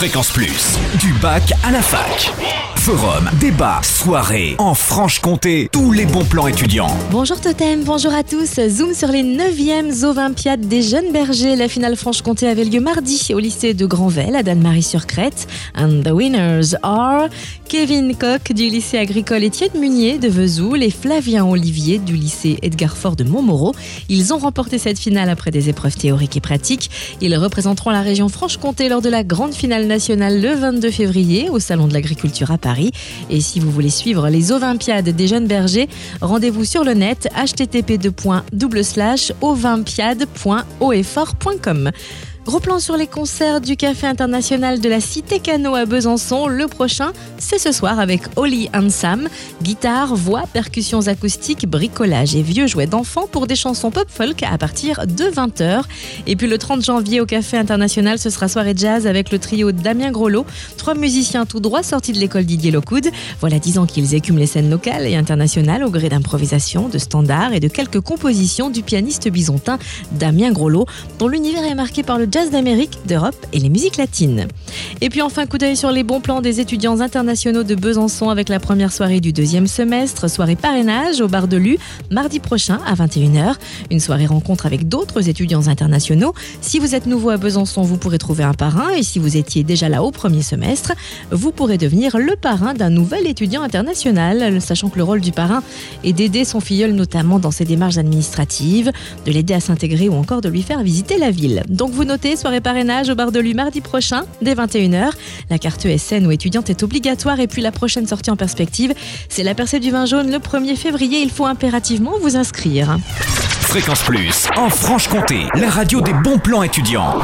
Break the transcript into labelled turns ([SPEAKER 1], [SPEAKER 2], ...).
[SPEAKER 1] Fréquence Plus, du bac à la fac. Forum, débat, soirée, en Franche-Comté, tous les bons plans étudiants.
[SPEAKER 2] Bonjour Totem, bonjour à tous. Zoom sur les 9e Olympiades des jeunes bergers. La finale Franche-Comté avait lieu mardi au lycée de Granvelle à Danemarie-sur-Crète. And the winners are Kevin Koch du lycée agricole Étienne Munier de Vesoul et Flavien Olivier du lycée Edgar Fort de Montmoreau. Ils ont remporté cette finale après des épreuves théoriques et pratiques. Ils représenteront la région Franche-Comté lors de la grande finale le 22 février au Salon de l'Agriculture à Paris. Et si vous voulez suivre les Olympiades des jeunes bergers, rendez-vous sur le net http://olympiade.oeffort.com. Gros plan sur les concerts du Café international de la Cité Cano à Besançon. Le prochain, c'est ce soir avec Oli Sam. Guitare, voix, percussions acoustiques, bricolage et vieux jouets d'enfants pour des chansons pop-folk à partir de 20h. Et puis le 30 janvier au Café international, ce sera soirée jazz avec le trio Damien Grolot. Trois musiciens tout droit sortis de l'école Didier Lockwood. Voilà dix ans qu'ils écument les scènes locales et internationales au gré d'improvisation, de standards et de quelques compositions du pianiste bisontin Damien Grolot, dont l'univers est marqué par le jazz d'Amérique, d'Europe et les musiques latines. Et puis enfin, coup d'œil sur les bons plans des étudiants internationaux de Besançon avec la première soirée du deuxième semestre, soirée parrainage au bar de Lu, mardi prochain à 21h. Une soirée rencontre avec d'autres étudiants internationaux. Si vous êtes nouveau à Besançon, vous pourrez trouver un parrain et si vous étiez déjà là au premier semestre, vous pourrez devenir le parrain d'un nouvel étudiant international, sachant que le rôle du parrain est d'aider son filleul notamment dans ses démarches administratives, de l'aider à s'intégrer ou encore de lui faire visiter la ville. Donc vous notez soirée parrainage au bar de lui mardi prochain, dès 21h. La carte ESN ou étudiante est obligatoire et puis la prochaine sortie en perspective, c'est la percée du vin jaune le 1er février. Il faut impérativement vous inscrire.
[SPEAKER 1] Fréquence Plus, en Franche-Comté, la radio des bons plans étudiants.